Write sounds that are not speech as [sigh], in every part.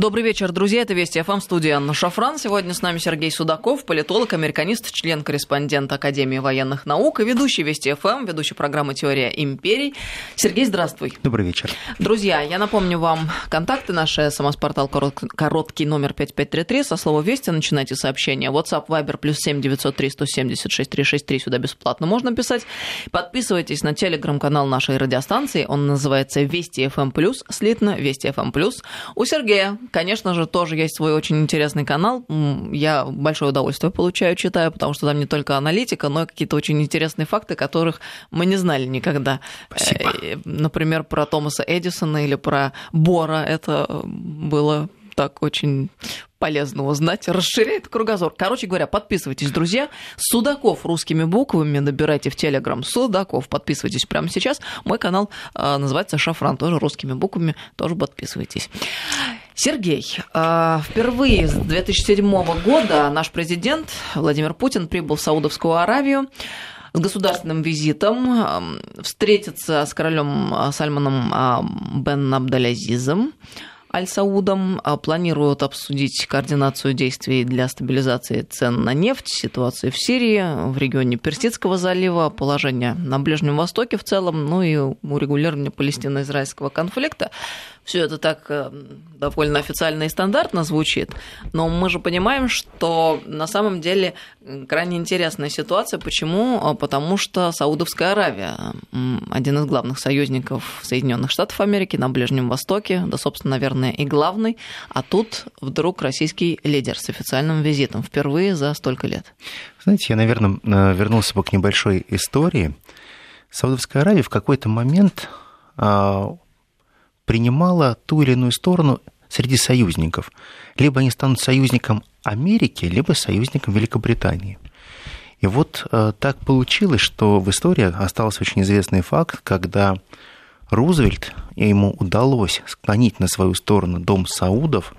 Добрый вечер, друзья. Это Вести ФМ, студия Анна Шафран. Сегодня с нами Сергей Судаков, политолог, американист, член-корреспондент Академии военных наук и ведущий Вести ФМ, ведущий программы «Теория империй». Сергей, здравствуй. Добрый вечер. Друзья, я напомню вам контакты наши. СМС-портал короткий номер 5533. Со слова «Вести» начинайте сообщение. WhatsApp, Viber, плюс 7 903 176 363. Сюда бесплатно можно писать. Подписывайтесь на телеграм-канал нашей радиостанции. Он называется «Вести ФМ+,» слитно «Вести ФМ+.» У Сергея Конечно же, тоже есть свой очень интересный канал. Я большое удовольствие получаю, читаю, потому что там не только аналитика, но и какие-то очень интересные факты, которых мы не знали никогда. Спасибо. Э, например, про Томаса Эдисона или про Бора. Это было так очень полезно узнать, расширяет кругозор. Короче говоря, подписывайтесь, друзья. Судаков русскими буквами набирайте в Телеграм. Судаков, подписывайтесь прямо сейчас. Мой канал э, называется Шафран, тоже русскими буквами, тоже подписывайтесь. Сергей, э, впервые с 2007 года наш президент Владимир Путин прибыл в Саудовскую Аравию с государственным визитом, встретиться с королем э, Сальманом бен Абдалязизом, Аль-Саудом планируют обсудить координацию действий для стабилизации цен на нефть, ситуацию в Сирии, в регионе Персидского залива, положение на Ближнем Востоке в целом, ну и урегулирование палестино-израильского конфликта. Все это так э, довольно официально и стандартно звучит, но мы же понимаем, что на самом деле крайне интересная ситуация. Почему? А потому что Саудовская Аравия один из главных союзников Соединенных Штатов Америки на Ближнем Востоке, да, собственно, наверное, и главный. А тут вдруг российский лидер с официальным визитом впервые за столько лет. Знаете, я, наверное, э, вернулся бы к небольшой истории. Саудовская Аравия в какой-то момент а, принимала ту или иную сторону среди союзников. Либо они станут союзником Америки, либо союзником Великобритании. И вот э, так получилось, что в истории остался очень известный факт, когда Рузвельт, ему удалось склонить на свою сторону дом Саудов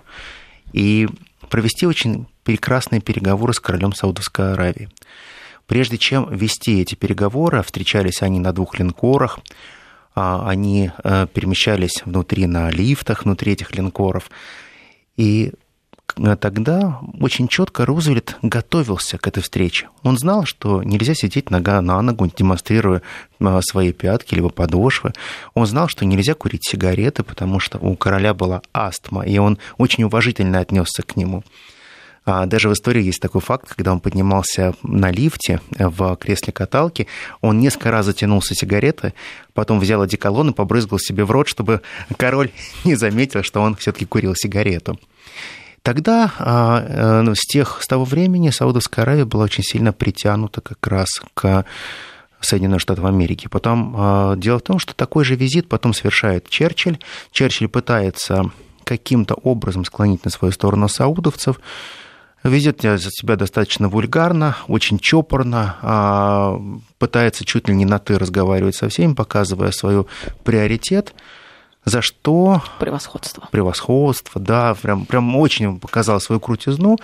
и провести очень прекрасные переговоры с королем Саудовской Аравии. Прежде чем вести эти переговоры, встречались они на двух линкорах, а, они э, перемещались внутри на лифтах, внутри этих линкоров. И э, тогда очень четко Рузвельт готовился к этой встрече. Он знал, что нельзя сидеть нога на ногу, демонстрируя э, свои пятки либо подошвы. Он знал, что нельзя курить сигареты, потому что у короля была астма, и он очень уважительно отнесся к нему. А даже в истории есть такой факт, когда он поднимался на лифте в кресле каталки, он несколько раз затянулся сигареты, потом взял одеколон и побрызгал себе в рот, чтобы король [laughs] не заметил, что он все-таки курил сигарету. Тогда а, э, с, тех, с того времени Саудовская Аравия была очень сильно притянута как раз к Соединенных Штатов Америки. Потом а, дело в том, что такой же визит потом совершает Черчилль. Черчилль пытается каким-то образом склонить на свою сторону саудовцев, Ведет за себя достаточно вульгарно, очень чопорно, а, пытается чуть ли не на «ты» разговаривать со всеми, показывая свой приоритет, за что... Превосходство. Превосходство, да, прям, прям очень показал свою крутизну.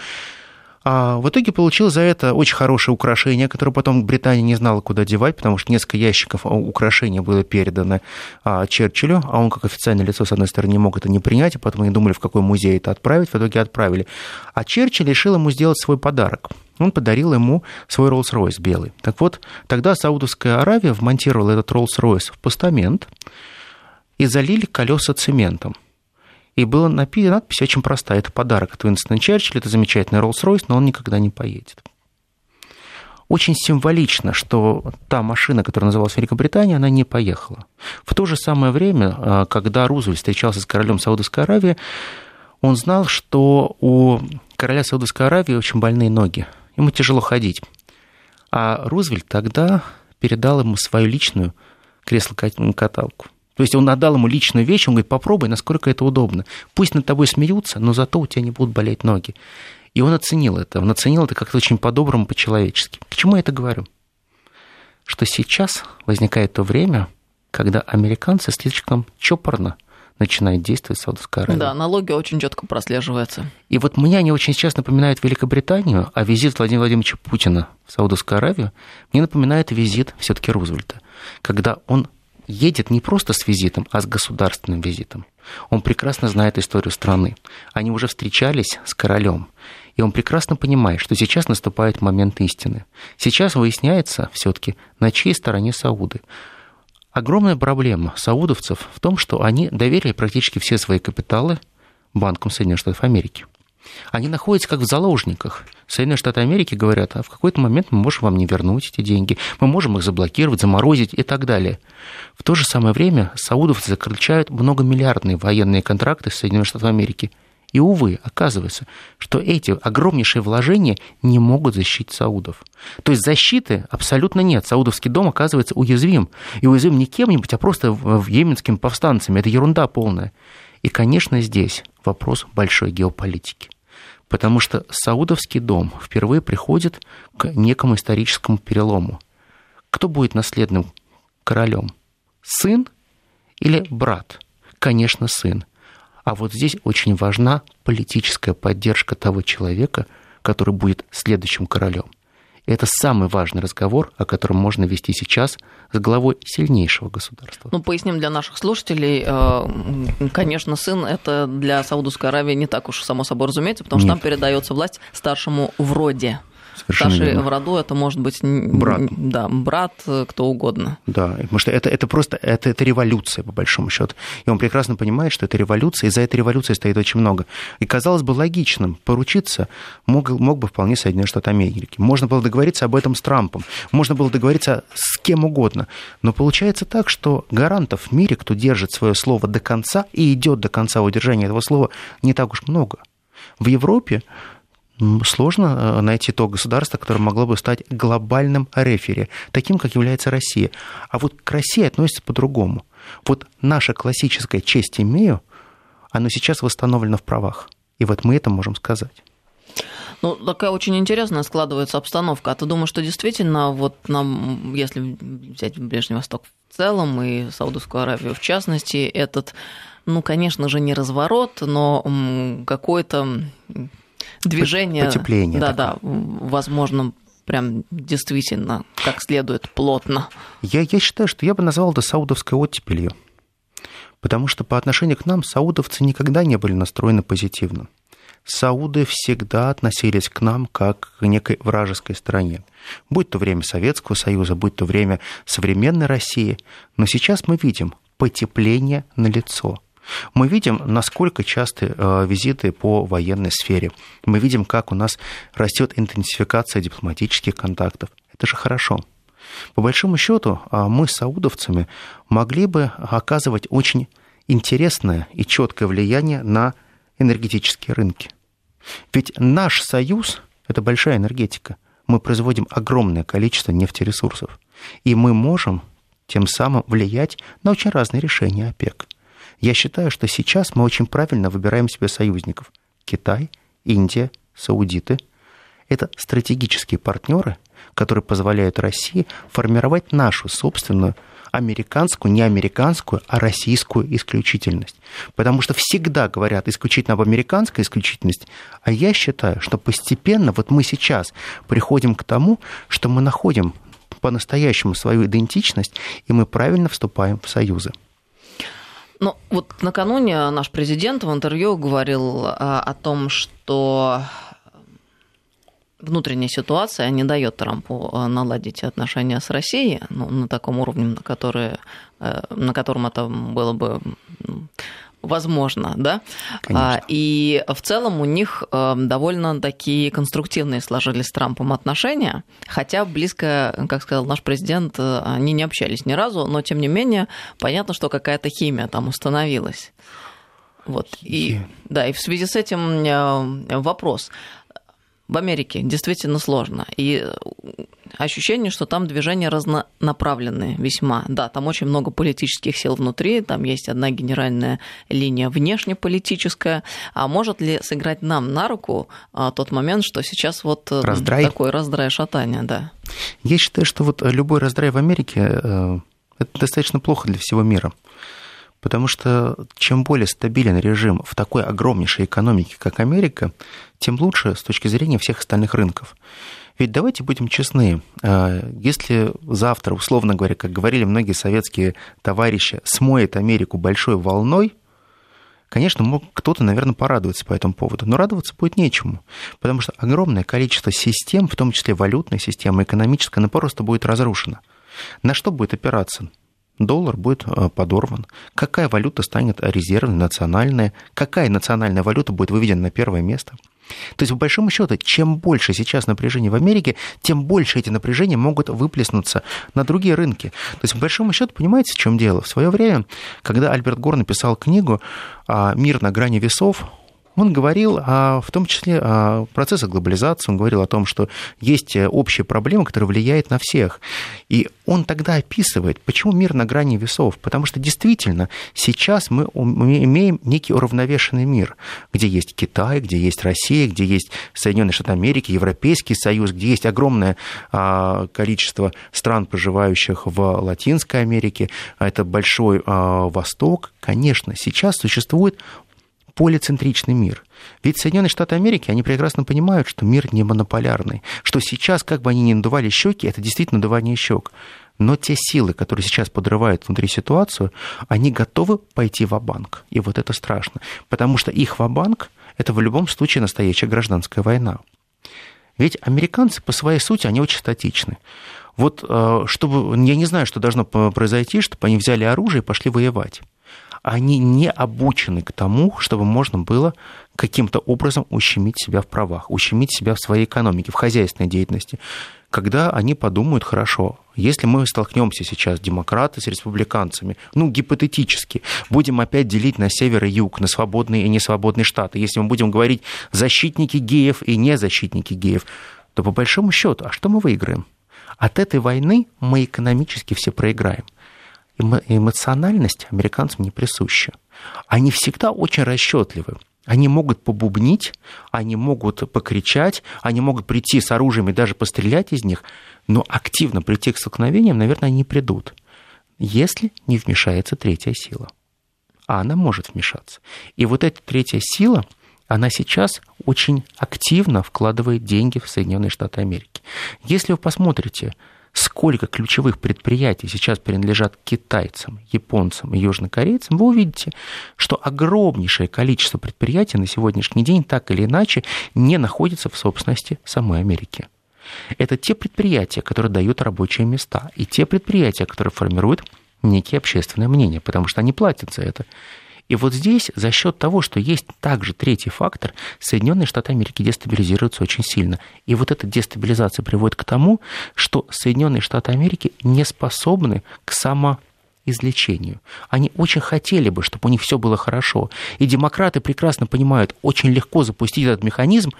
А в итоге получил за это очень хорошее украшение, которое потом Британия не знала, куда девать, потому что несколько ящиков украшений было передано а, Черчиллю, а он как официальное лицо, с одной стороны, не мог это не принять, и потом они думали, в какой музей это отправить, в итоге отправили. А Черчилль решил ему сделать свой подарок. Он подарил ему свой Роллс-Ройс белый. Так вот, тогда Саудовская Аравия вмонтировала этот Роллс-Ройс в постамент и залили колеса цементом. И была надпись очень простая. Это подарок от Уинстона Черчилля, это замечательный Роллс-Ройс, но он никогда не поедет. Очень символично, что та машина, которая называлась Великобритания, она не поехала. В то же самое время, а, когда Рузвельт встречался с королем Саудовской Аравии, он знал, что у короля Саудовской Аравии очень больные ноги. Ему тяжело ходить. А Рузвельт тогда передал ему свою личную кресло-каталку. То есть он отдал ему личную вещь, он говорит, попробуй, насколько это удобно. Пусть над тобой смеются, но зато у тебя не будут болеть ноги. И он оценил это. Он оценил это как-то очень по-доброму, по-человечески. К чему я это говорю? Что сейчас возникает то время, когда американцы слишком чопорно начинает действовать Саудовская Аравия. Да, налоги очень четко прослеживаются. И вот мне они очень сейчас напоминают Великобританию, а визит Владимира Владимировича Путина в Саудовскую Аравию мне напоминает визит все-таки Рузвельта, когда он едет не просто с визитом, а с государственным визитом. Он прекрасно знает историю страны. Они уже встречались с королем. И он прекрасно понимает, что сейчас наступает момент истины. Сейчас выясняется все-таки, на чьей стороне Сауды. Огромная проблема саудовцев в том, что они доверили практически все свои капиталы банкам Соединенных Штатов Америки. Они находятся как в заложниках. Соединенные Штаты Америки говорят, а в какой-то момент мы можем вам не вернуть эти деньги, мы можем их заблокировать, заморозить и так далее. В то же самое время саудовцы заключают многомиллиардные военные контракты с Соединенными Штатами Америки – и, увы, оказывается, что эти огромнейшие вложения не могут защитить саудов. То есть защиты абсолютно нет. Саудовский дом оказывается уязвим. И уязвим не кем-нибудь, а просто йеменскими повстанцами. Это ерунда полная. И, конечно, здесь вопрос большой геополитики. Потому что Саудовский дом впервые приходит к некому историческому перелому. Кто будет наследным королем? Сын или брат? Конечно, сын. А вот здесь очень важна политическая поддержка того человека, который будет следующим королем. Это самый важный разговор, о котором можно вести сейчас с главой сильнейшего государства. Ну, поясним для наших слушателей. Э, конечно, сын это для Саудовской Аравии не так уж само собой разумеется, потому что Нет. там передается власть старшему в роде. Совершенно Старший верно. в роду это может быть брат, да, брат, э, кто угодно. Да, потому что это, это просто это, это революция, по большому счету. И он прекрасно понимает, что это революция, и за этой революцией стоит очень много. И казалось бы логичным поручиться мог, мог бы вполне Соединенные Штаты Америки. Можно было договориться об этом с Трампом, можно было договориться с кем угодно. Но получается так, что гарантов в мире, кто держит свое слово до конца и идет до конца удержания этого слова, не так уж много. В Европе сложно э, найти то государство, которое могло бы стать глобальным рефери, таким, как является Россия. А вот к России относится по-другому. Вот наша классическая «честь имею», оно сейчас восстановлено в правах. И вот мы это можем сказать. Ну, такая очень интересная складывается обстановка. А ты думаешь, что действительно, вот нам, если взять Ближний Восток в целом и Саудовскую Аравию в частности, этот, ну, конечно же, не разворот, но какой-то движение. Потепление. Да, такое. да, возможно, прям действительно как следует плотно. Я, я считаю, что я бы назвал это саудовской оттепелью. Потому что по отношению к нам саудовцы никогда не были настроены позитивно. Сауды всегда относились к нам как к некой вражеской стране. Будь то время Советского Союза, будь то время современной России. Но сейчас мы видим потепление на лицо – мы видим, насколько часты э, визиты по военной сфере. Мы видим, как у нас растет интенсификация дипломатических контактов. Это же хорошо. По большому счету, а, мы с саудовцами могли бы оказывать очень интересное и четкое влияние на энергетические рынки. Ведь наш союз – это большая энергетика. Мы производим огромное количество нефтересурсов. И мы можем тем самым влиять на очень разные решения ОПЕК. Я считаю, что сейчас мы очень правильно выбираем себе союзников. Китай, Индия, Саудиты – это стратегические партнеры, которые позволяют России формировать нашу собственную американскую, не американскую, а российскую исключительность. Потому что всегда говорят исключительно об американской исключительности, а я считаю, что постепенно вот мы сейчас приходим к тому, что мы находим по-настоящему свою идентичность, и мы правильно вступаем в союзы. Ну, вот накануне наш президент в интервью говорил а, о том, что внутренняя ситуация не дает Трампу а, наладить отношения с Россией ну, на таком уровне, на, который, э, на котором это было бы возможно, да. Конечно. И в целом у них э, довольно такие конструктивные сложились с Трампом отношения, хотя близко, как сказал наш президент, э, они не общались ни разу, но тем не менее понятно, что какая-то химия там установилась. Вот. И, да, и в связи с этим э, вопрос в Америке действительно сложно. И ощущение, что там движения разнонаправленные весьма. Да, там очень много политических сил внутри, там есть одна генеральная линия внешнеполитическая. А может ли сыграть нам на руку а, тот момент, что сейчас вот э, раздрай. такой раздрай шатания, да? Я считаю, что вот любой раздрай в Америке э, это достаточно плохо для всего мира. Потому что чем более стабилен режим в такой огромнейшей экономике, как Америка, тем лучше с точки зрения всех остальных рынков. Ведь давайте будем честны, а, если завтра, условно говоря, как говорили многие советские товарищи, смоет Америку большой волной, конечно, кто-то, наверное, порадуется по этому поводу, но радоваться будет нечему, потому что огромное количество систем, в том числе валютная система, экономическая, она просто будет разрушена. На что будет опираться? Доллар будет а, подорван. Какая валюта станет резервной, национальная? Какая национальная валюта будет выведена на первое место? То есть, по большому счету, чем больше сейчас напряжения в Америке, тем больше эти напряжения могут выплеснуться на другие рынки. То есть, по большому счету, понимаете, в чем дело? В свое время, когда Альберт Гор написал книгу «Мир на грани весов», он говорил о, в том числе о процессах глобализации, он говорил о том, что есть общая проблема, которая влияет на всех. И он тогда описывает, почему мир на грани весов. Потому что действительно сейчас мы имеем некий уравновешенный мир, где есть Китай, где есть Россия, где есть Соединенные Штаты Америки, Европейский Союз, где есть огромное а, количество стран, проживающих в Латинской Америке. Это большой а, Восток. Конечно, сейчас существует полицентричный мир. Ведь Соединенные Штаты Америки, они прекрасно понимают, что мир не монополярный, что сейчас, как бы они ни надували щеки, это действительно надувание щек. Но те силы, которые сейчас подрывают внутри ситуацию, они готовы пойти в банк И вот это страшно. Потому что их в банк это в любом случае настоящая гражданская война. Ведь американцы по своей сути, они очень статичны. Вот э, чтобы, я не знаю, что должно произойти, чтобы они взяли оружие и пошли воевать они не обучены к тому, чтобы можно было каким-то образом ущемить себя в правах, ущемить себя в своей экономике, в хозяйственной деятельности. Когда они подумают, хорошо, если мы столкнемся сейчас, демократы с республиканцами, ну, гипотетически, будем опять делить на север и юг, на свободные и несвободные штаты, если мы будем говорить защитники геев и не защитники геев, то по большому счету, а что мы выиграем? От этой войны мы экономически все проиграем эмоциональность американцам не присуща. Они всегда очень расчетливы. Они могут побубнить, они могут покричать, они могут прийти с оружием и даже пострелять из них, но активно прийти к столкновениям, наверное, они не придут, если не вмешается третья сила. А она может вмешаться. И вот эта третья сила, она сейчас очень активно вкладывает деньги в Соединенные Штаты Америки. Если вы посмотрите сколько ключевых предприятий сейчас принадлежат китайцам, японцам и южнокорейцам, вы увидите, что огромнейшее количество предприятий на сегодняшний день так или иначе не находится в собственности самой Америки. Это те предприятия, которые дают рабочие места, и те предприятия, которые формируют некие общественное мнение, потому что они платят за это. И вот здесь за счет того, что есть также третий фактор, Соединенные Штаты Америки дестабилизируются очень сильно. И вот эта дестабилизация приводит к тому, что Соединенные Штаты Америки не способны к само излечению. Они очень хотели бы, чтобы у них все было хорошо. И демократы прекрасно понимают, очень легко запустить этот механизм.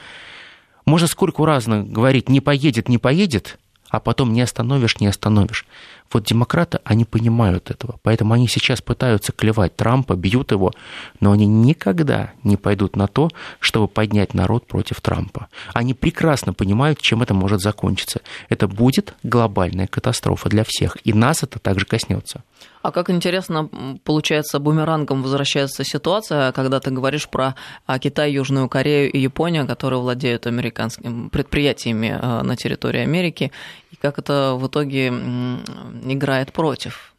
Можно сколько раз говорить, не поедет, не поедет, а потом не остановишь, не остановишь. Вот демократы, они понимают этого, поэтому они сейчас пытаются клевать Трампа, бьют его, но они никогда не пойдут на то, чтобы поднять народ против Трампа. Они прекрасно понимают, чем это может закончиться. Это будет глобальная катастрофа для всех, и нас это также коснется. А как интересно, получается, бумерангом возвращается ситуация, когда ты говоришь про а, Китай, Южную Корею и Японию, которые владеют американскими предприятиями а, на территории Америки, и как это в итоге играет против.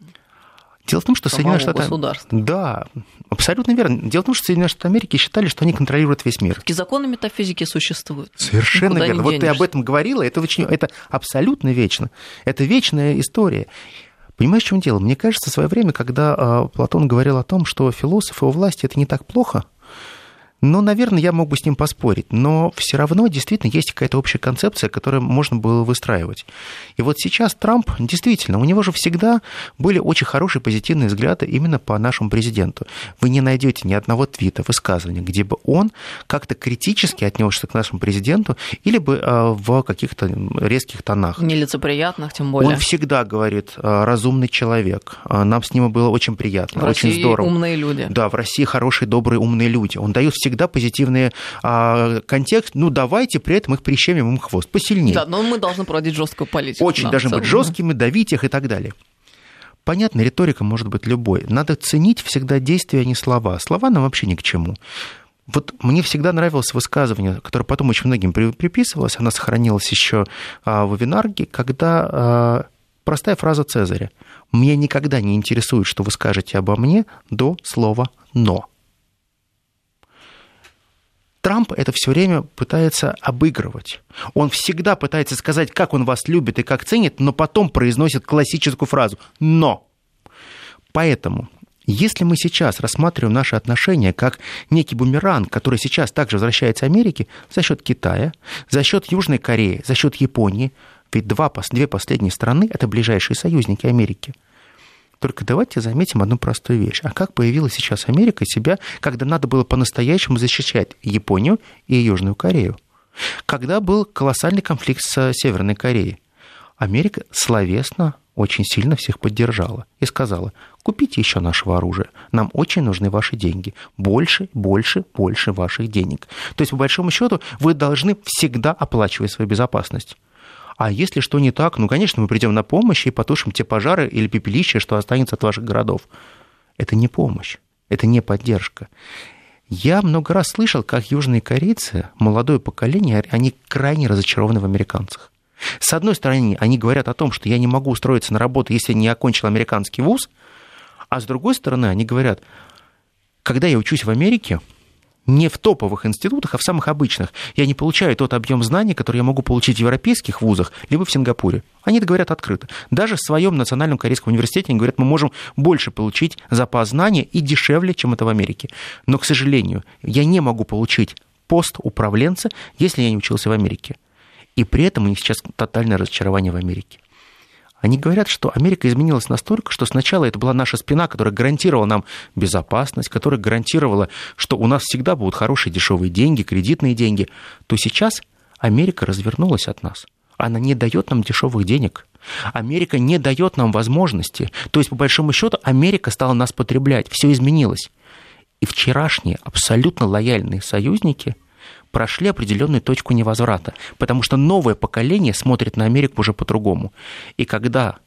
Дело в том, что Соединенные Штаты... Да, абсолютно верно. Дело в том, что Соединенные Штаты Америки считали, что они контролируют весь мир. Такие законы метафизики существуют. Совершенно Никуда верно. Вот ты об этом говорила, это, очень, это абсолютно вечно. Это вечная история. Понимаешь, в чем дело? Мне кажется, в свое время, когда а, Платон говорил о том, что философы у власти это не так плохо, ну, наверное, я мог бы с ним поспорить, но все равно действительно есть какая-то общая концепция, которую можно было выстраивать. И вот сейчас Трамп, действительно, у него же всегда были очень хорошие позитивные взгляды именно по нашему президенту. Вы не найдете ни одного твита, высказывания, где бы он как-то критически отнесся к нашему президенту или бы а, в каких-то резких тонах. Нелицеприятных, тем более. Он всегда говорит, а, разумный человек, а, нам с ним было очень приятно, в очень России здорово. умные люди. Да, в России хорошие, добрые, умные люди. Он дает всегда позитивный а, контекст, ну давайте при этом их прищемим им хвост посильнее. Да, но мы должны проводить жесткую политику. Очень должны быть жесткими, давить их и так далее. Понятно, риторика может быть любой. Надо ценить всегда действия, а не слова. Слова нам вообще ни к чему. Вот мне всегда нравилось высказывание, которое потом очень многим приписывалось, она сохранилась еще а, в вебинарге, когда а, простая фраза Цезаря. «Меня никогда не интересует, что вы скажете обо мне до слова «но». Трамп это все время пытается обыгрывать. Он всегда пытается сказать, как он вас любит и как ценит, но потом произносит классическую фразу «но». Поэтому если мы сейчас рассматриваем наши отношения как некий бумеранг, который сейчас также возвращается Америке за счет Китая, за счет Южной Кореи, за счет Японии, ведь два, две последние страны – это ближайшие союзники Америки. Только давайте заметим одну простую вещь. А как появилась сейчас Америка себя, когда надо было по-настоящему защищать Японию и Южную Корею? Когда был колоссальный конфликт с Северной Кореей? Америка словесно очень сильно всех поддержала и сказала, купите еще нашего оружия, нам очень нужны ваши деньги, больше, больше, больше ваших денег. То есть, по большому счету, вы должны всегда оплачивать свою безопасность. А если что не так, ну, конечно, мы придем на помощь и потушим те пожары или пепелища, что останется от ваших городов. Это не помощь, это не поддержка. Я много раз слышал, как южные корейцы, молодое поколение, они крайне разочарованы в американцах. С одной стороны, они говорят о том, что я не могу устроиться на работу, если не окончил американский вуз, а с другой стороны, они говорят, когда я учусь в Америке, не в топовых институтах, а в самых обычных. Я не получаю тот объем знаний, который я могу получить в европейских вузах, либо в Сингапуре. Они это говорят открыто. Даже в своем национальном корейском университете они говорят, мы можем больше получить запас знаний и дешевле, чем это в Америке. Но, к сожалению, я не могу получить пост управленца, если я не учился в Америке. И при этом у них сейчас тотальное разочарование в Америке. Они говорят, что Америка изменилась настолько, что сначала это была наша спина, которая гарантировала нам безопасность, которая гарантировала, что у нас всегда будут хорошие дешевые деньги, кредитные деньги, то сейчас Америка развернулась от нас. Она не дает нам дешевых денег. Америка не дает нам возможности. То есть, по большому счету, Америка стала нас потреблять. Все изменилось. И вчерашние абсолютно лояльные союзники – прошли определенную точку невозврата, потому что новое поколение смотрит на Америку уже по-другому. И когда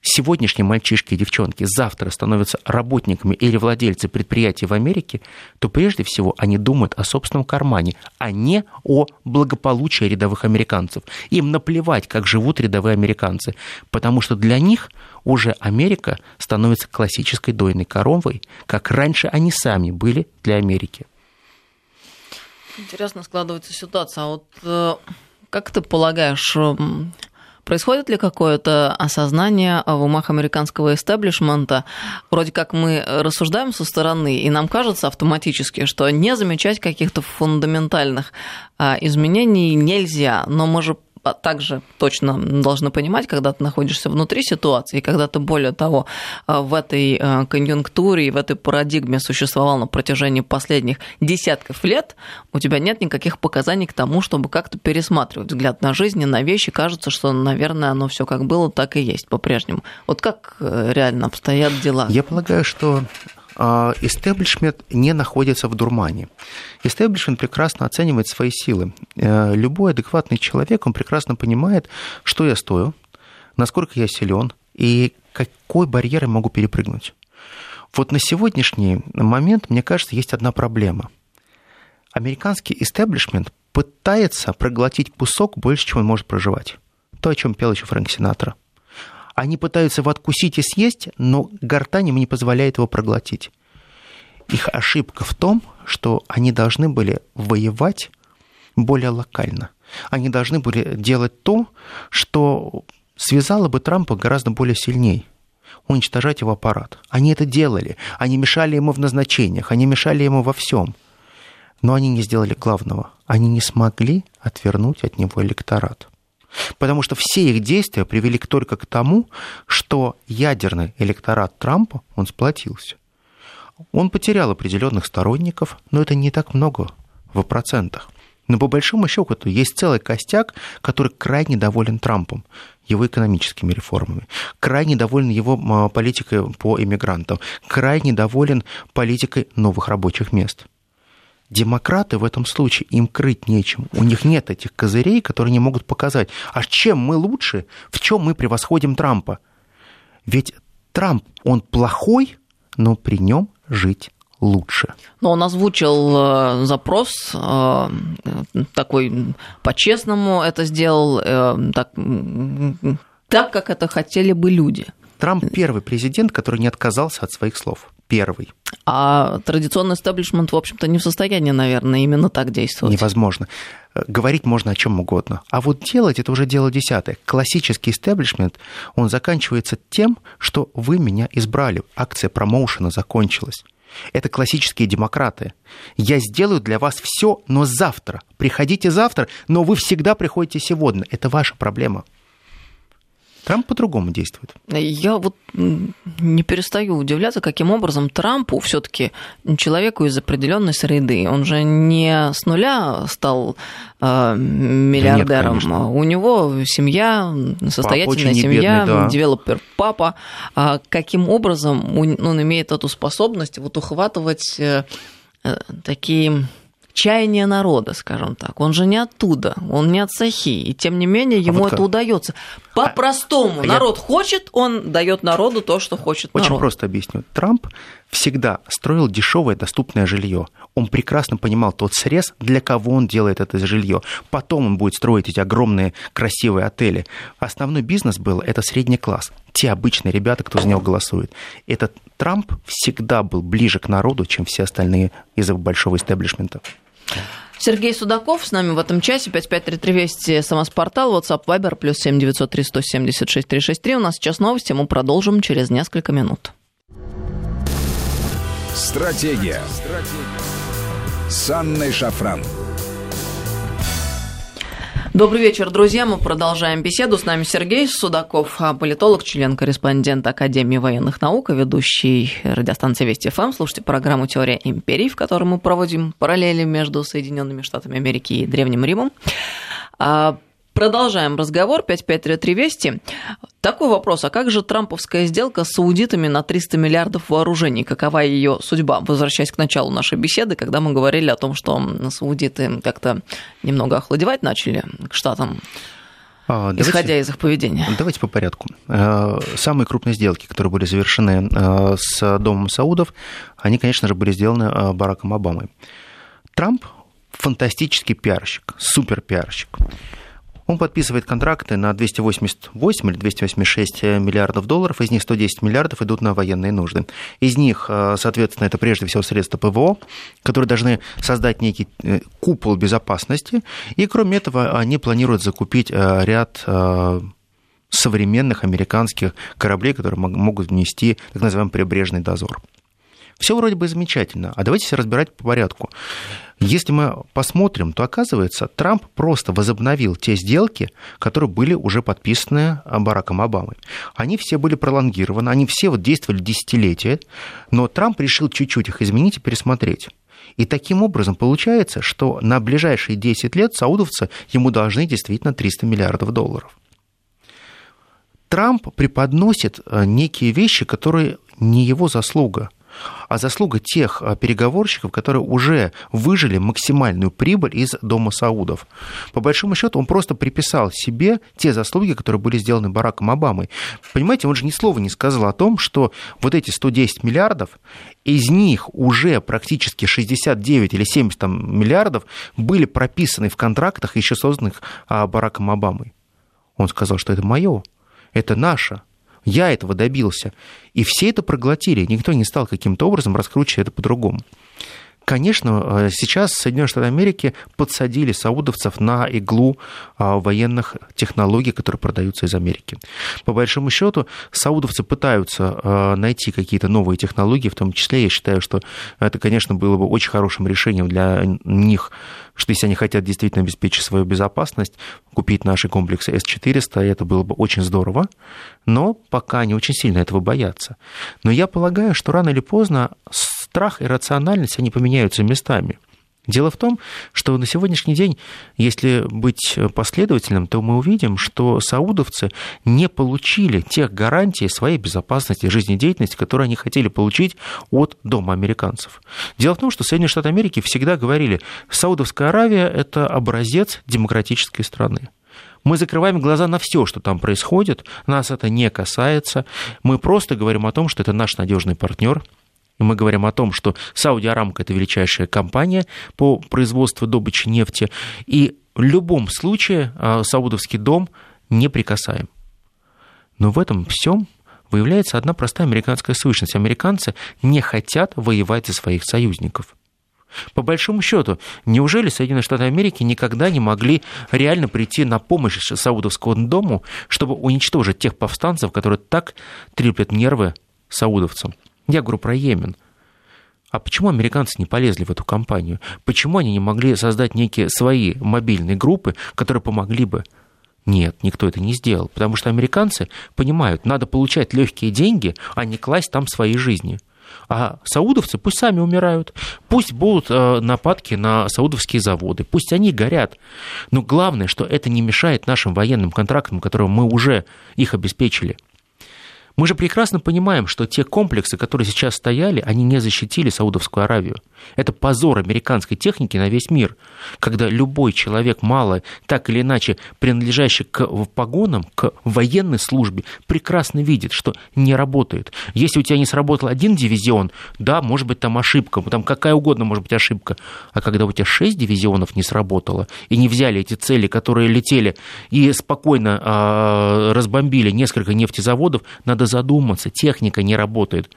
сегодняшние мальчишки и девчонки завтра становятся работниками или владельцы предприятий в Америке, то прежде всего они думают о собственном кармане, а не о благополучии рядовых американцев. Им наплевать, как живут рядовые американцы, потому что для них уже Америка становится классической дойной коровой, как раньше они сами были для Америки. Интересно складывается ситуация. А вот э, как ты полагаешь, Происходит ли какое-то осознание в умах американского истеблишмента? Вроде как мы рассуждаем со стороны, и нам кажется автоматически, что не замечать каких-то фундаментальных а, изменений нельзя. Но мы же также точно должны понимать, когда ты находишься внутри ситуации, когда ты, более того, э, в этой э, конъюнктуре и в этой парадигме существовал на протяжении последних десятков лет, у тебя нет никаких показаний к тому, чтобы как-то пересматривать взгляд на жизнь и на вещи. Кажется, что, наверное, оно все как было, так и есть по-прежнему. Вот как э, реально обстоят дела? Я полагаю, что истеблишмент не находится в дурмане. Истеблишмент прекрасно оценивает свои силы. Э, любой адекватный человек, он прекрасно понимает, что я стою, насколько я силен и какой барьер я могу перепрыгнуть. Вот на сегодняшний момент, мне кажется, есть одна проблема. Американский истеблишмент пытается проглотить кусок больше, чем он может проживать. То, о чем пел еще Фрэнк Синатра – они пытаются его откусить и съесть, но гортань им не позволяет его проглотить. Их ошибка в том, что они должны были воевать более локально. Они должны были делать то, что связало бы Трампа гораздо более сильней уничтожать его аппарат. Они это делали. Они мешали ему в назначениях, они мешали ему во всем. Но они не сделали главного. Они не смогли отвернуть от него электорат. Потому что все их действия привели только к тому, что ядерный электорат Трампа, он сплотился. Он потерял определенных сторонников, но это не так много в процентах. Но по большому счету есть целый костяк, который крайне доволен Трампом, его экономическими реформами, крайне доволен его политикой по иммигрантам, крайне доволен политикой новых рабочих мест – Демократы в этом случае, им крыть нечем. У них нет этих козырей, которые не могут показать. А чем мы лучше, в чем мы превосходим Трампа? Ведь Трамп, он плохой, но при нем жить лучше. Но он озвучил э, запрос э, такой по-честному это сделал, э, так, так, как это хотели бы люди. Трамп первый президент, который не отказался от своих слов. Первый. А традиционный истеблишмент, в общем-то, не в состоянии, наверное, именно так действовать. Невозможно. Говорить можно о чем угодно. А вот делать это уже дело десятое. Классический истеблишмент, он заканчивается тем, что вы меня избрали. Акция промоушена закончилась. Это классические демократы. Я сделаю для вас все, но завтра. Приходите завтра, но вы всегда приходите сегодня. Это ваша проблема. Трамп по-другому действует. Я вот не перестаю удивляться, каким образом Трампу все-таки человеку из определенной среды, он же не с нуля стал э, миллиардером. Нет, У него семья, состоятельная семья, бедный, да. девелопер папа. А каким образом он, он имеет эту способность вот ухватывать э, э такие чаяния народа, скажем так. Он же не оттуда, он не от Сахи. И тем не менее ему а вот это удается. По-простому. А, народ я... хочет, он дает народу то, что хочет Очень народ. просто объясню. Трамп всегда строил дешевое доступное жилье. Он прекрасно понимал тот срез, для кого он делает это жилье. Потом он будет строить эти огромные красивые отели. Основной бизнес был это средний класс. Те обычные ребята, кто за него голосует. Этот Трамп всегда был ближе к народу, чем все остальные из большого истеблишмента. Сергей Судаков с нами в этом часе. 5533 Вести, СМС-портал, WhatsApp, Viber, плюс 7903 176 363. У нас сейчас новости, мы продолжим через несколько минут. Стратегия. Стратегия. С Анной Шафран. Добрый вечер, друзья. Мы продолжаем беседу. С нами Сергей Судаков, политолог, член-корреспондент Академии военных наук, ведущий радиостанции Вести ФМ. Слушайте программу «Теория империй», в которой мы проводим параллели между Соединенными Штатами Америки и Древним Римом. А, Продолжаем разговор. 5533 Вести. Такой вопрос. А как же трамповская сделка с аудитами на 300 миллиардов вооружений? Какова ее судьба? Возвращаясь к началу нашей беседы, когда мы говорили о том, что саудиты как-то немного охладевать начали к штатам. А, давайте, исходя из их поведения. Давайте по порядку. Э, самые крупные сделки, которые были завершены э, с Домом Саудов, они, конечно же, были сделаны э, Бараком Обамой. Трамп фантастический пиарщик, супер пиарщик. Он подписывает контракты на 288 или 286 миллиардов долларов, из них 110 миллиардов идут на военные нужды. Из них, э, соответственно, это прежде всего средства ПВО, которые должны создать некий э, купол безопасности, и кроме этого они планируют закупить э, ряд современных американских кораблей, которые могут внести так называемый прибрежный дозор. Все вроде бы замечательно, а давайте разбирать по порядку. Если мы посмотрим, то оказывается, Трамп просто возобновил те сделки, которые были уже подписаны Бараком Обамой. Они все были пролонгированы, они все вот действовали десятилетия, но Трамп решил чуть-чуть их изменить и пересмотреть. И таким образом получается, что на ближайшие 10 лет саудовцы ему должны действительно 300 миллиардов долларов. Трамп преподносит э, некие вещи, которые не его заслуга – а заслуга тех а, переговорщиков, которые уже выжили максимальную прибыль из Дома Саудов. По большому счету он просто приписал себе те заслуги, которые были сделаны Бараком Обамой. Понимаете, он же ни слова не сказал о том, что вот эти 110 миллиардов, из них уже практически 69 или 70 там, миллиардов были прописаны в контрактах, еще созданных а, Бараком Обамой. Он сказал, что это мое, это наше. Я этого добился. И все это проглотили. Никто не стал каким-то образом раскручивать это по-другому. Конечно, э, сейчас Соединенные Штаты Америки подсадили саудовцев на иглу а, военных технологий, которые продаются из Америки. По большому счету, саудовцы пытаются э, найти какие-то новые технологии, в том числе я считаю, что это, конечно, было бы очень хорошим решением для них, что если они хотят действительно обеспечить свою безопасность, купить наши комплексы С-400, это было бы очень здорово, но пока они очень сильно этого боятся. Но я полагаю, что рано или поздно страх и рациональность, они поменяются местами. Дело в том, что на сегодняшний день, если быть последовательным, то мы увидим, что саудовцы не получили тех гарантий своей безопасности и жизнедеятельности, которые они хотели получить от Дома американцев. Дело в том, что Соединенные Штаты Америки всегда говорили, Саудовская Аравия – это образец демократической страны. Мы закрываем глаза на все, что там происходит, нас это не касается. Мы просто говорим о том, что это наш надежный партнер, и мы говорим о том, что Сауди Арамко – это величайшая компания по производству добычи нефти, и в любом случае а, Саудовский дом не прикасаем. Но в этом всем выявляется одна простая американская сущность. Американцы не хотят воевать за своих союзников. По большому счету, неужели Соединенные Штаты Америки никогда не могли реально прийти на помощь Саудовскому дому, чтобы уничтожить тех повстанцев, которые так треплят нервы саудовцам? Я говорю про Йемен. А почему американцы не полезли в эту кампанию? Почему они не могли создать некие свои мобильные группы, которые помогли бы нет, никто это не сделал, потому что американцы понимают, надо получать легкие деньги, а не класть там свои жизни. А саудовцы пусть сами умирают, пусть будут э, нападки на саудовские заводы, пусть они горят. Но главное, что это не мешает нашим военным контрактам, которым мы уже их обеспечили – мы же прекрасно понимаем, что те комплексы, которые сейчас стояли, они не защитили Саудовскую Аравию. Это позор американской техники на весь мир, когда любой человек, мало, так или иначе принадлежащий к погонам, к военной службе, прекрасно видит, что не работает. Если у тебя не сработал один дивизион, да, может быть, там ошибка, там какая угодно может быть ошибка. А когда у тебя шесть дивизионов не сработало, и не взяли эти цели, которые летели, и спокойно э, разбомбили несколько нефтезаводов, надо задуматься, техника не работает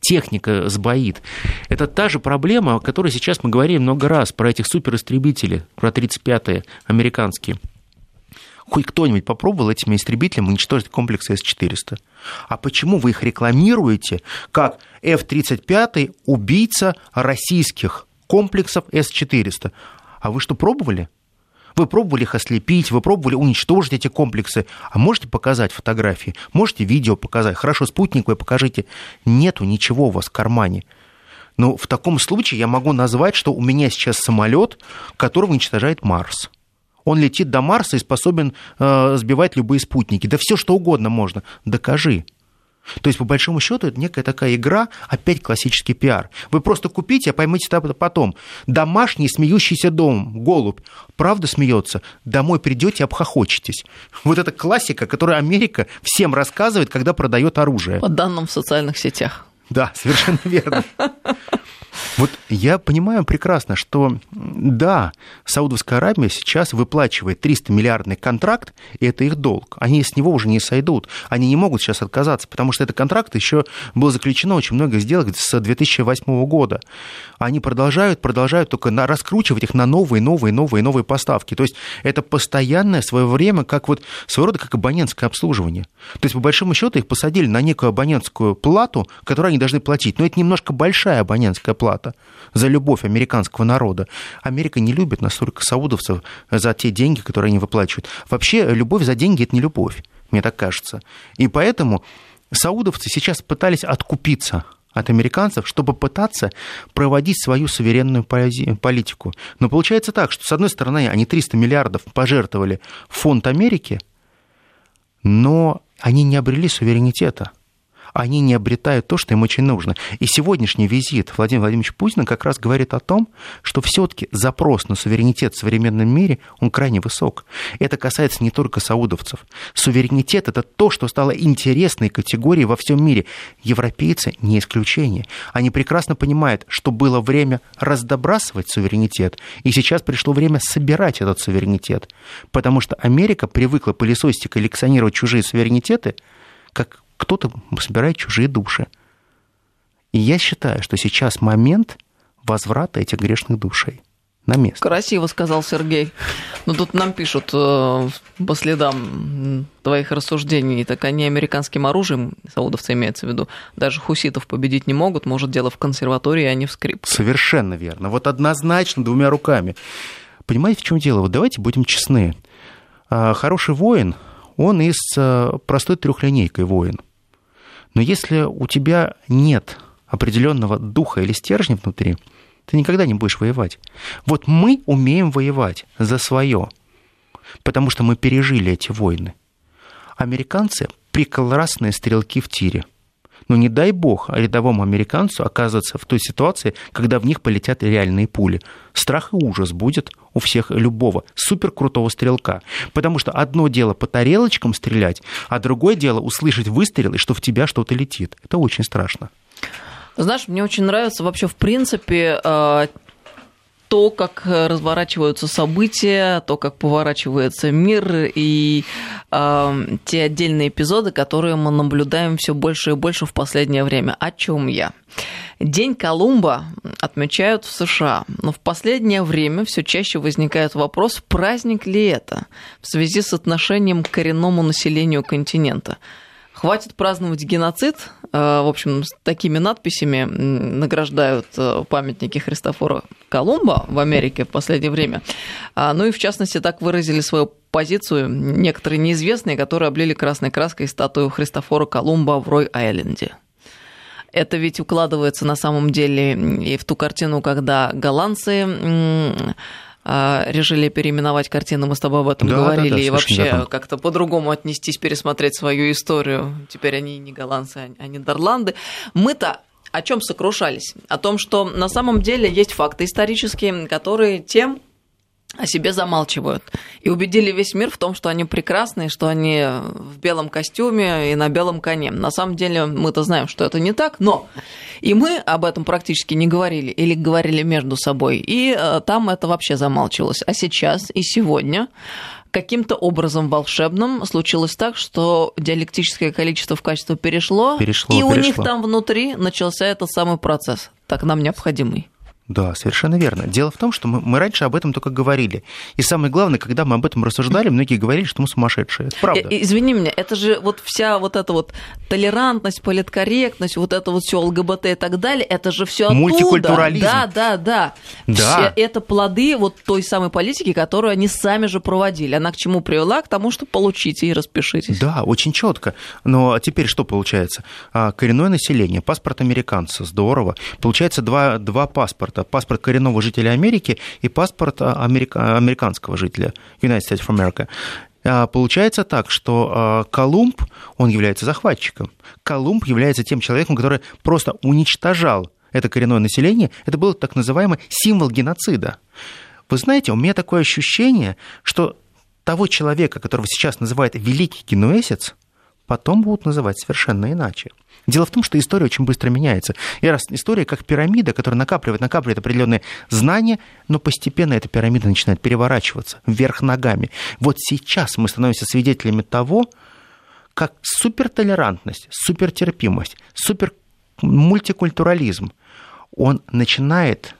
техника сбоит. Это та же проблема, о которой сейчас мы говорим много раз, про этих суперистребители, про 35-е американские. Хоть кто-нибудь попробовал этими истребителями уничтожить комплексы С-400? А почему вы их рекламируете как F-35 убийца российских комплексов С-400? А вы что, пробовали? Вы пробовали их ослепить, вы пробовали уничтожить эти комплексы. А можете показать фотографии, можете видео показать. Хорошо, спутниковое покажите. Нету ничего у вас в кармане. Но в таком случае я могу назвать, что у меня сейчас самолет, который уничтожает Марс. Он летит до Марса и способен э, сбивать любые спутники. Да все что угодно можно. Докажи. То есть, по большому счету, это некая такая игра, опять классический пиар. Вы просто купите, а поймите потом. Домашний смеющийся дом, голубь, правда смеется, домой придете, обхохочетесь. Вот это классика, которую Америка всем рассказывает, когда продает оружие. По данным в социальных сетях. Да, совершенно верно. Вот я понимаю прекрасно, что да, Саудовская Аравия сейчас выплачивает 300 миллиардный контракт, и это их долг. Они с него уже не сойдут. Они не могут сейчас отказаться, потому что этот контракт еще был заключено очень много сделок с 2008 года. Они продолжают, продолжают только на, раскручивать их на новые, новые, новые, новые поставки. То есть это постоянное свое время, как вот своего рода как абонентское обслуживание. То есть, по большому счету, их посадили на некую абонентскую плату, которую они должны платить. Но это немножко большая абонентская плата за любовь американского народа. Америка не любит настолько саудовцев за те деньги, которые они выплачивают. Вообще, любовь за деньги – это не любовь, мне так кажется. И поэтому саудовцы сейчас пытались откупиться от американцев, чтобы пытаться проводить свою суверенную политику. Но получается так, что, с одной стороны, они 300 миллиардов пожертвовали в фонд Америки, но они не обрели суверенитета они не обретают то, что им очень нужно. И сегодняшний визит Владимира Владимировича Путина как раз говорит о том, что все-таки запрос на суверенитет в современном мире, он крайне высок. Это касается не только саудовцев. Суверенитет – это то, что стало интересной категорией во всем мире. Европейцы не исключение. Они прекрасно понимают, что было время раздобрасывать суверенитет, и сейчас пришло время собирать этот суверенитет. Потому что Америка привыкла пылесосить и коллекционировать чужие суверенитеты, как кто-то собирает чужие души. И я считаю, что сейчас момент возврата этих грешных душей на место. Красиво сказал Сергей. Но тут нам пишут э, по следам твоих рассуждений, так они американским оружием, саудовцы имеется в виду, даже хуситов победить не могут, может, дело в консерватории, а не в скрипке. Совершенно верно. Вот однозначно двумя руками. Понимаете, в чем дело? Вот давайте будем честны. А, хороший воин, он из э, простой трехлинейкой воин – но если у тебя нет определенного духа или стержня внутри, ты никогда не будешь воевать. Вот мы умеем воевать за свое, потому что мы пережили эти войны. Американцы – прекрасные стрелки в тире. Но не дай бог рядовому американцу оказываться в той ситуации, когда в них полетят реальные пули. Страх и ужас будет у всех любого суперкрутого стрелка. Потому что одно дело по тарелочкам стрелять, а другое дело услышать выстрел и что в тебя что-то летит. Это очень страшно. Знаешь, мне очень нравится вообще в принципе э, то, как разворачиваются события, то, как поворачивается мир и э, те отдельные эпизоды, которые мы наблюдаем все больше и больше в последнее время. О чем я? День Колумба отмечают в США, но в последнее время все чаще возникает вопрос, праздник ли это в связи с отношением к коренному населению континента. Хватит праздновать геноцид. Э, в общем, с такими надписями награждают э, памятники Христофора Колумба в Америке в последнее время. А, ну и в частности так выразили свою позицию некоторые неизвестные, которые облили красной краской статую Христофора Колумба в Рой-Айленде. Это ведь укладывается на самом деле и в ту картину, когда голландцы решили переименовать картину, мы с тобой об этом да, говорили, да, да, и вообще как-то по-другому отнестись, пересмотреть свою историю. Теперь они не голландцы, а Нидерланды. Мы-то о чем сокрушались? О том, что на самом деле есть факты исторические, которые тем о себе замалчивают. И убедили весь мир в том, что они прекрасные, что они в белом костюме и на белом коне. На самом деле мы-то знаем, что это не так, но и мы об этом практически не говорили или говорили между собой. И э, там это вообще замалчивалось. А сейчас и сегодня каким-то образом волшебным случилось так, что диалектическое количество в качество перешло, перешло и перешло. у них там внутри начался этот самый процесс, так нам необходимый. Да, совершенно верно. Дело в том, что мы, мы раньше об этом только говорили. И самое главное, когда мы об этом рассуждали, многие говорили, что мы сумасшедшие. Это правда. Э, извини меня, это же вот вся вот эта вот толерантность, политкорректность, вот это вот все ЛГБТ и так далее, это же все оттуда. Мультикультурализм. Да, да, да. да. Это плоды вот той самой политики, которую они сами же проводили. Она к чему привела? К тому, что получите и распишитесь. Да, очень четко. Но теперь что получается? А, коренное население, паспорт американца, здорово. Получается два, два паспорта паспорта. Паспорт коренного жителя Америки и паспорт а, америка, американского жителя United States of America. А, получается так, что а, Колумб, он является захватчиком. Колумб является тем человеком, который просто уничтожал это коренное население. Это был так называемый символ геноцида. Вы знаете, у меня такое ощущение, что того человека, которого сейчас называют великий генуэзец, потом будут называть совершенно иначе. Дело в том, что история очень быстро меняется. И раз история как пирамида, которая накапливает, накапливает определенные знания, но постепенно эта пирамида начинает переворачиваться вверх ногами. Вот сейчас мы становимся свидетелями того, как супертолерантность, супертерпимость, супер мультикультурализм, он начинает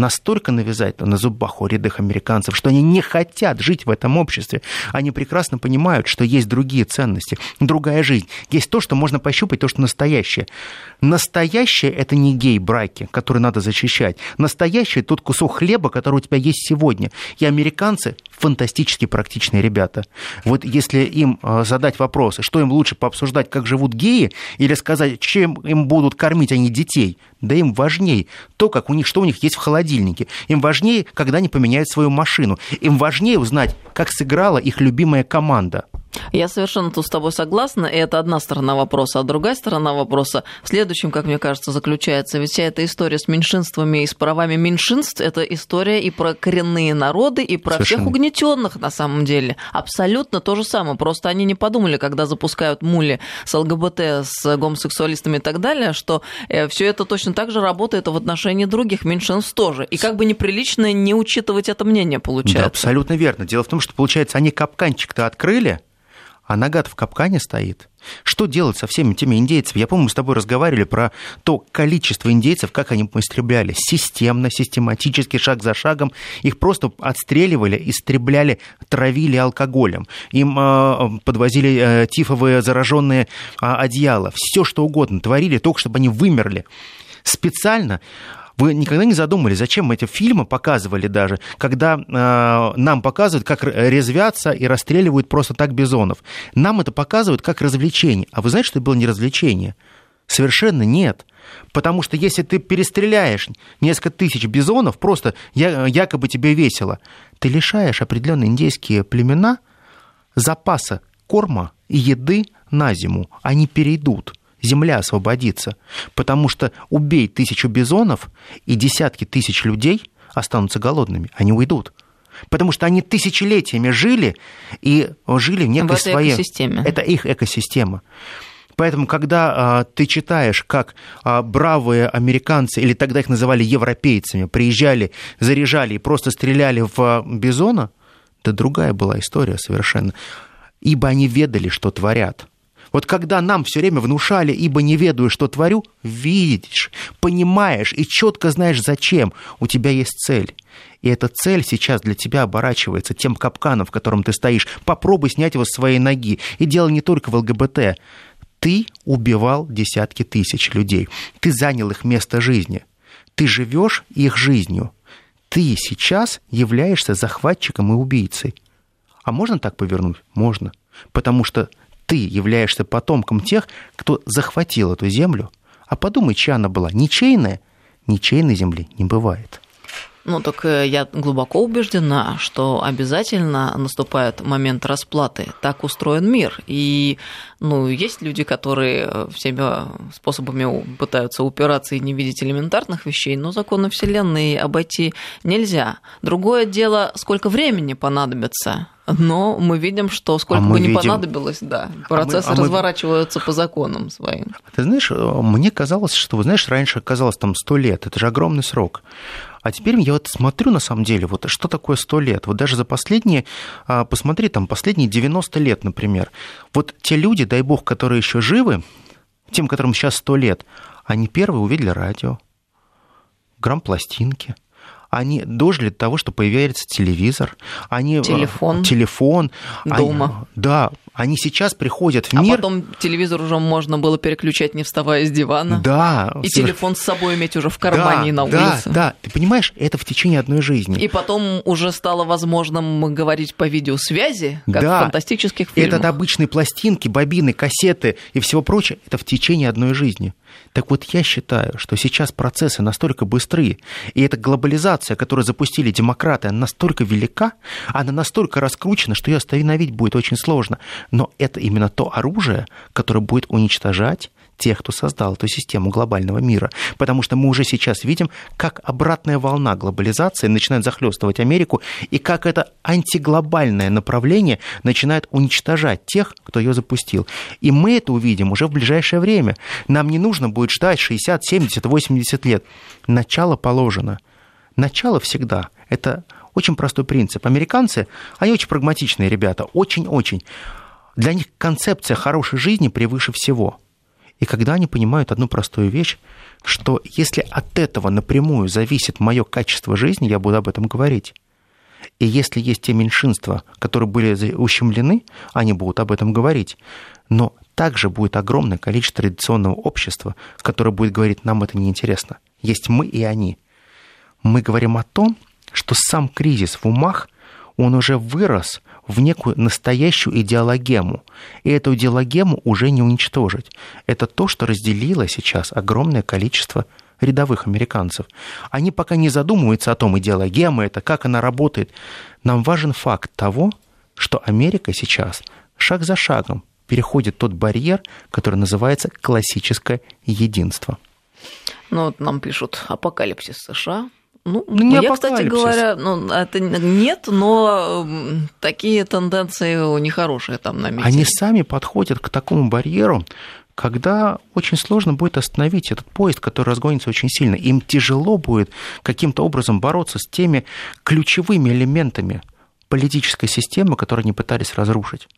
настолько навязать на зубах у рядых американцев, что они не хотят жить в этом обществе. Они прекрасно понимают, что есть другие ценности, другая жизнь. Есть то, что можно пощупать, то, что настоящее. Настоящее – это не гей-браки, которые надо защищать. Настоящее – тот кусок хлеба, который у тебя есть сегодня. И американцы – фантастически практичные ребята. Вот если им э, задать вопросы, что им лучше пообсуждать, как живут геи, или сказать, чем им будут кормить они детей, да им важнее то, как у них, что у них есть в холодильнике. Им важнее, когда они поменяют свою машину. Им важнее узнать, как сыграла их любимая команда. Я совершенно тут с тобой согласна, и это одна сторона вопроса, а другая сторона вопроса в следующем, как мне кажется, заключается. Ведь вся эта история с меньшинствами и с правами меньшинств – это история и про коренные народы, и про Совершенно. всех угнетенных на самом деле. Абсолютно то же самое. Просто они не подумали, когда запускают мули с ЛГБТ, с гомосексуалистами и так далее, что э, все это точно так же работает в отношении других меньшинств тоже. И как бы неприлично не учитывать это мнение, получается. Да, абсолютно верно. Дело в том, что, получается, они капканчик-то открыли, а нога в капкане стоит. Что делать со всеми теми индейцами? Я помню, мы с тобой разговаривали про то количество индейцев, как они истребляли. Системно, систематически, шаг за шагом. Их просто отстреливали, истребляли, травили алкоголем. Им э, подвозили э, тифовые зараженные э, одеяла. Все что угодно творили, только чтобы они вымерли. Специально вы никогда не задумывались, зачем эти фильмы показывали даже, когда э, нам показывают, как резвятся и расстреливают просто так бизонов. Нам это показывают как развлечение. А вы знаете, что это было не развлечение? Совершенно нет. Потому что если ты перестреляешь несколько тысяч бизонов, просто якобы тебе весело, ты лишаешь определенные индейские племена запаса корма и еды на зиму. Они перейдут земля освободится. Потому что убей тысячу бизонов, и десятки тысяч людей останутся голодными, они уйдут. Потому что они тысячелетиями жили и жили в некой в своей... Экосистеме. Это их экосистема. Поэтому, когда а, ты читаешь, как а, бравые американцы, или тогда их называли европейцами, приезжали, заряжали и просто стреляли в а, бизона, да другая была история совершенно. Ибо они ведали, что творят. Вот когда нам все время внушали, ибо не ведаю, что творю, видишь, понимаешь и четко знаешь, зачем. У тебя есть цель. И эта цель сейчас для тебя оборачивается тем капканом, в котором ты стоишь. Попробуй снять его с своей ноги. И дело не только в ЛГБТ. Ты убивал десятки тысяч людей. Ты занял их место жизни. Ты живешь их жизнью. Ты сейчас являешься захватчиком и убийцей. А можно так повернуть? Можно. Потому что ты являешься потомком тех, кто захватил эту землю. А подумай, чья она была. Ничейная? Ничейной земли не бывает. Ну, так э, я глубоко убеждена, что обязательно наступает момент расплаты. Так устроен мир. И, ну, есть люди, которые э, всеми способами пытаются упираться и не видеть элементарных вещей, но законы Вселенной обойти нельзя. Другое дело, сколько времени понадобится но мы видим, что сколько а бы ни видим... понадобилось, да, процессы а мы, а разворачиваются мы... по законам своим. Ты знаешь, мне казалось, что, вы знаешь, раньше казалось там сто лет, это же огромный срок. А теперь я вот смотрю, на самом деле, вот что такое сто лет. Вот даже за последние, а, посмотри, там, последние 90 лет, например. Вот те люди, дай бог, которые еще живы, тем, которым сейчас сто лет, они первые увидели радио, грамм-пластинки – они дожили до того, что появляется телевизор, они, э, телефон, телефон дома. Они, да, они сейчас приходят в мир. А потом телевизор уже можно было переключать, не вставая с дивана. Да. И соверш... телефон с собой иметь уже в кармане да, и на улице. Да, да. Ты понимаешь, это в течение одной жизни. И потом уже стало возможным говорить по видеосвязи, как да. в фантастических фильмах. Это обычные пластинки, бобины, кассеты и всего прочего. Это в течение одной жизни. Так вот, я считаю, что сейчас процессы настолько быстрые, и эта глобализация, которую запустили демократы, она настолько велика, она настолько раскручена, что ее остановить будет очень сложно. Но это именно то оружие, которое будет уничтожать тех, кто создал эту систему глобального мира. Потому что мы уже сейчас видим, как обратная волна глобализации начинает захлестывать Америку, и как это антиглобальное направление начинает уничтожать тех, кто ее запустил. И мы это увидим уже в ближайшее время. Нам не нужно будет ждать 60, 70, 80 лет. Начало положено. Начало всегда. Это очень простой принцип. Американцы, они очень прагматичные ребята, очень-очень. Для них концепция хорошей жизни превыше всего. И когда они понимают одну простую вещь, что если от этого напрямую зависит мое качество жизни, я буду об этом говорить. И если есть те меньшинства, которые были ущемлены, они будут об этом говорить. Но также будет огромное количество традиционного общества, которое будет говорить, нам это неинтересно. Есть мы и они. Мы говорим о том, что сам кризис в умах, он уже вырос в некую настоящую идеологему. И эту идеологему уже не уничтожить. Это то, что разделило сейчас огромное количество рядовых американцев. Они пока не задумываются о том, идеологема это, как она работает. Нам важен факт того, что Америка сейчас шаг за шагом переходит тот барьер, который называется классическое единство. Ну вот нам пишут апокалипсис США, ну, ну не я, кстати говоря, ну, это нет, но такие тенденции нехорошие там на Они сами подходят к такому барьеру, когда очень сложно будет остановить этот поезд, который разгонится очень сильно. Им тяжело будет каким-то образом бороться с теми ключевыми элементами политической системы, которые они пытались разрушить.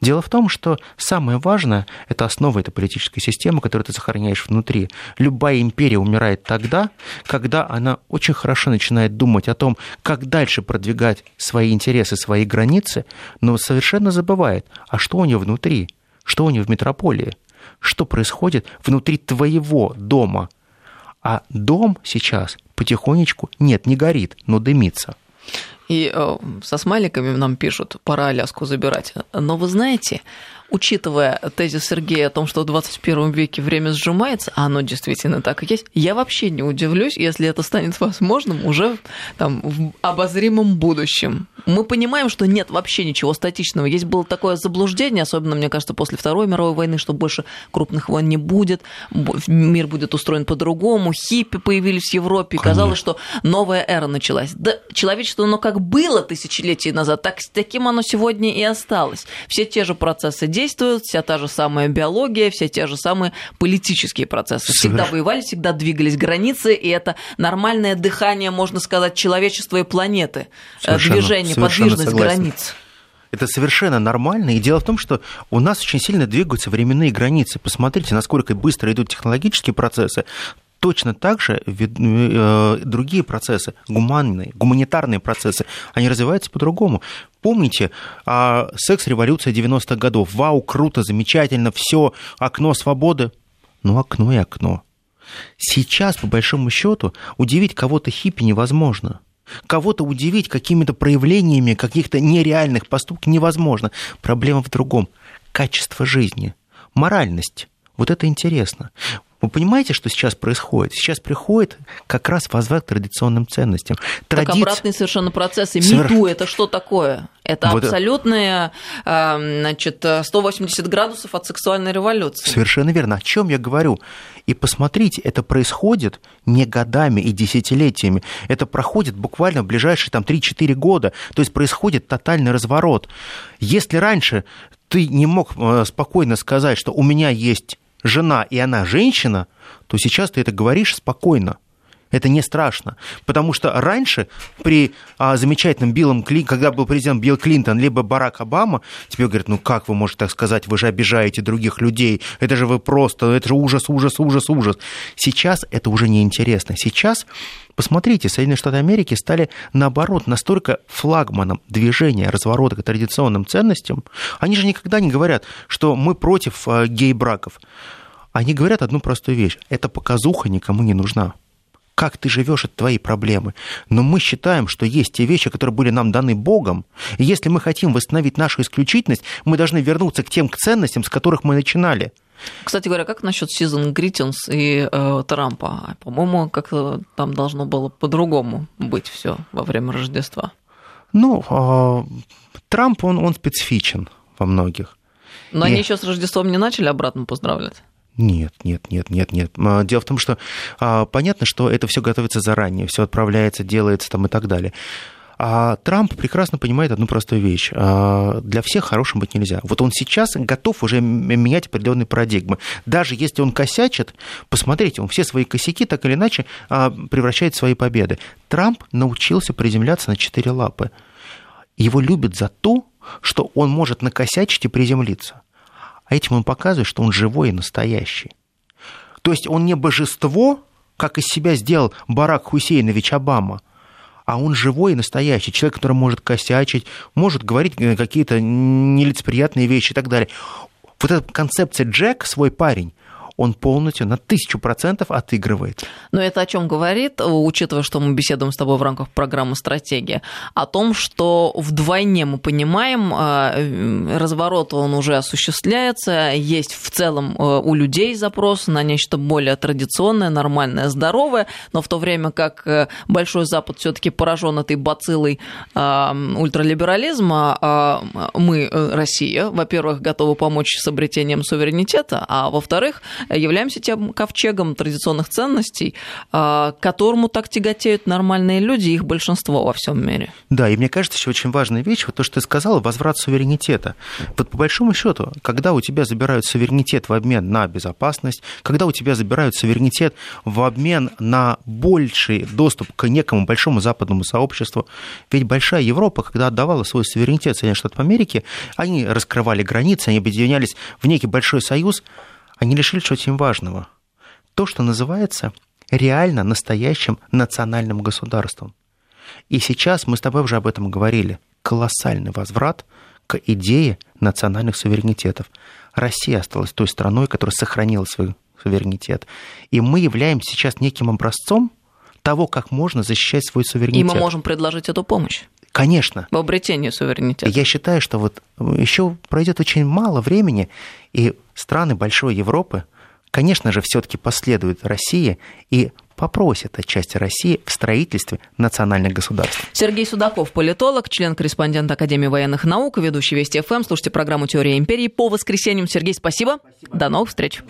Дело в том, что самое важное – это основа этой политической системы, которую ты сохраняешь внутри. Любая империя умирает тогда, когда она очень хорошо начинает думать о том, как дальше продвигать свои интересы, свои границы, но совершенно забывает, а что у нее внутри, что у нее в метрополии, что происходит внутри твоего дома. А дом сейчас потихонечку, нет, не горит, но дымится. И э, со смайликами нам пишут, пора Аляску забирать. Но вы знаете, учитывая тезис Сергея о том, что в 21 веке время сжимается, а оно действительно так и есть, я вообще не удивлюсь, если это станет возможным уже там, в обозримом будущем. Мы понимаем, что нет вообще ничего статичного. Есть было такое заблуждение, особенно, мне кажется, после Второй мировой войны, что больше крупных войн не будет, мир будет устроен по-другому, хиппи появились в Европе, Конечно. казалось, что новая эра началась. Да, человечество, оно как было тысячелетия назад, так, таким оно сегодня и осталось. Все те же процессы действуют, вся та же самая биология, все те же самые политические процессы. Всегда воевали, всегда двигались границы, и это нормальное дыхание, можно сказать, человечества и планеты. Э, совершенно, Движение, подвижность согласен. границ. Это совершенно нормально. И дело в том, что у нас очень сильно двигаются временные границы. Посмотрите, насколько быстро идут технологические процессы. Точно так же э, другие процессы, гуманные, гуманитарные процессы, они развиваются по-другому. Помните, а, секс-революция 90-х годов. Вау, круто, замечательно, все, окно свободы. Ну, окно и окно. Сейчас, по большому счету, удивить кого-то хиппи невозможно. Кого-то удивить какими-то проявлениями каких-то нереальных поступков невозможно. Проблема в другом. Качество жизни, моральность. Вот это интересно. Вы понимаете, что сейчас происходит? Сейчас приходит как раз возврат к традиционным ценностям. Традиц... Так обратный совершенно процесс. И Соверш... МИТУ – это что такое? Это вот абсолютные значит, 180 градусов от сексуальной революции. Совершенно верно. О чем я говорю? И посмотрите, это происходит не годами и десятилетиями. Это проходит буквально в ближайшие там, 3-4 года. То есть происходит тотальный разворот. Если раньше ты не мог э, спокойно сказать, что у меня есть жена и она женщина, то сейчас ты это говоришь спокойно. Это не страшно. Потому что раньше при а, замечательном Биллом Клинтоне, когда был президент Билл Клинтон, либо Барак Обама, тебе говорят, ну как вы можете так сказать, вы же обижаете других людей, это же вы просто, это же ужас, ужас, ужас, ужас. Сейчас это уже не интересно. Сейчас Посмотрите, Соединенные Штаты Америки стали, наоборот, настолько флагманом движения разворота к традиционным ценностям. Они же никогда не говорят, что мы против а, гей-браков. Они говорят одну простую вещь. Эта показуха никому не нужна как ты живешь, это твои проблемы. Но мы считаем, что есть те вещи, которые были нам даны Богом. И если мы хотим восстановить нашу исключительность, мы должны вернуться к тем ценностям, с которых мы начинали. Кстати говоря, как насчет Season Greetings и э, Трампа? По-моему, как-то там должно было по-другому быть все во время Рождества. Ну, э, Трамп, он, он специфичен во многих. Но и... они еще с Рождеством не начали обратно поздравлять? Нет, нет, нет, нет, нет. А, дело в том, что а, понятно, что это все готовится заранее, все отправляется, делается там и так далее. А Трамп прекрасно понимает одну простую вещь. А, для всех хорошим быть нельзя. Вот он сейчас готов уже менять определенные парадигмы. Даже если он косячит, посмотрите, он все свои косяки так или иначе превращает в свои победы. Трамп научился приземляться на четыре лапы. Его любят за то, что он может накосячить и приземлиться. А этим он показывает, что он живой и настоящий. То есть он не божество, как из себя сделал Барак Хусейнович Обама, а он живой и настоящий, человек, который может косячить, может говорить э, какие-то нелицеприятные вещи и так далее. Вот эта концепция Джек, свой парень, он полностью на тысячу процентов отыгрывает. Но это о чем говорит, учитывая, что мы беседуем с тобой в рамках программы «Стратегия», о том, что вдвойне мы понимаем, э, разворот он уже осуществляется, есть в целом э, у людей запрос на нечто более традиционное, нормальное, здоровое, но в то время как э, Большой Запад все таки поражен этой бациллой ультралиберализма, мы, Россия, во-первых, готовы помочь с обретением суверенитета, а во-вторых, являемся тем ковчегом традиционных ценностей, а, к которому так тяготеют нормальные люди, их большинство во всем мире. Да, и мне кажется, еще очень важная вещь, вот то, что ты сказала, возврат суверенитета. Вот по большому счету, когда у тебя забирают суверенитет в обмен на безопасность, когда у тебя забирают суверенитет в обмен на больший доступ к некому большому западному сообществу, ведь большая Европа, когда отдавала свой суверенитет Соединенным Штатам Америки, они раскрывали границы, они объединялись в некий большой союз, они лишили чего-то очень важного. То, что называется реально настоящим национальным государством. И сейчас мы с тобой уже об этом говорили. Колоссальный возврат к идее национальных суверенитетов. Россия осталась той страной, которая сохранила свой суверенитет. И мы являемся сейчас неким образцом того, как можно защищать свой суверенитет. И мы можем предложить эту помощь. Конечно. В обретении суверенитета. Я считаю, что вот еще пройдет очень мало времени, и страны большой Европы, конечно же, все-таки последуют России и попросят отчасти России в строительстве национальных государств. Сергей Судаков, политолог, член-корреспондент Академии военных наук, ведущий Вести ФМ. Слушайте программу «Теория империи» по воскресеньям. Сергей, спасибо. спасибо. До новых встреч.